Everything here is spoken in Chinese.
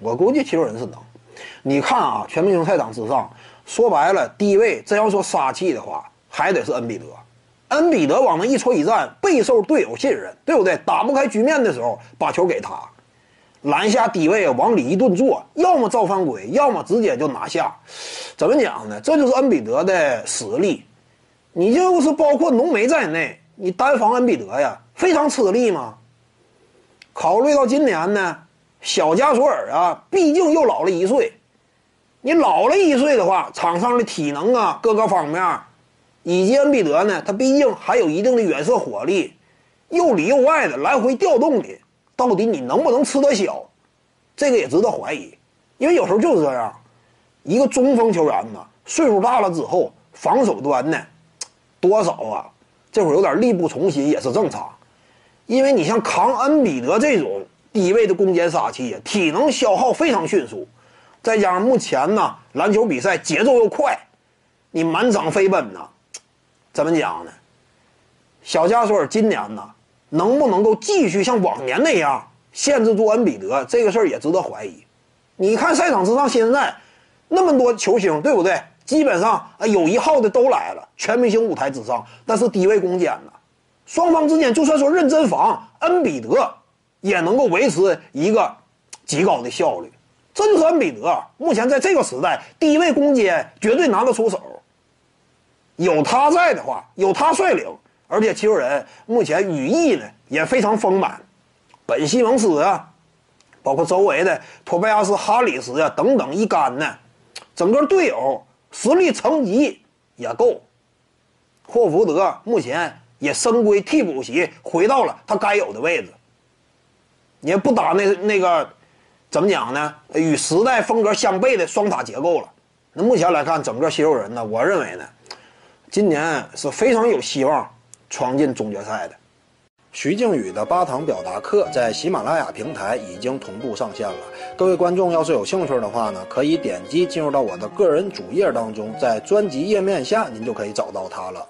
我估计七六人是能。你看啊，全明星赛场之上，说白了，低位真要说杀气的话，还得是恩比德。恩比德往那一戳一站，备受队友信任，对不对？打不开局面的时候，把球给他，篮下低位往里一顿做，要么造犯规，要么直接就拿下。怎么讲呢？这就是恩比德的实力。你就是包括浓眉在内，你单防恩比德呀，非常吃力吗？考虑到今年呢，小加索尔啊，毕竟又老了一岁。你老了一岁的话，场上的体能啊，各个方面，以及恩比德呢，他毕竟还有一定的远射火力，又里又外的来回调动的，到底你能不能吃得消？这个也值得怀疑，因为有时候就是这样，一个中锋球员呢，岁数大了之后，防守端呢。多少啊？这会儿有点力不从心也是正常，因为你像扛恩比德这种低位的攻坚杀气，体能消耗非常迅速，再加上目前呢篮球比赛节奏又快，你满场飞奔呢，怎么讲呢？小加索尔今年呢能不能够继续像往年那样限制住恩比德？这个事儿也值得怀疑。你看赛场之上现在那么多球星，对不对？基本上啊，有一号的都来了，全明星舞台之上，但是低位攻坚呢，双方之间就算说认真防，恩比德也能够维持一个极高的效率。这就是恩比德目前在这个时代低位攻坚绝对拿得出手。有他在的话，有他率领，而且七六人目前羽翼呢也非常丰满，本西蒙斯啊，包括周围的托拜亚斯、哈里斯啊等等一干呢，整个队友。实力层级也够，霍福德目前也升归替补席，回到了他该有的位置。也不打那那个，怎么讲呢？与时代风格相悖的双塔结构了。那目前来看，整个西游人呢，我认为呢，今年是非常有希望闯进总决赛的。徐静宇的八堂表达课在喜马拉雅平台已经同步上线了。各位观众要是有兴趣的话呢，可以点击进入到我的个人主页当中，在专辑页面下您就可以找到它了。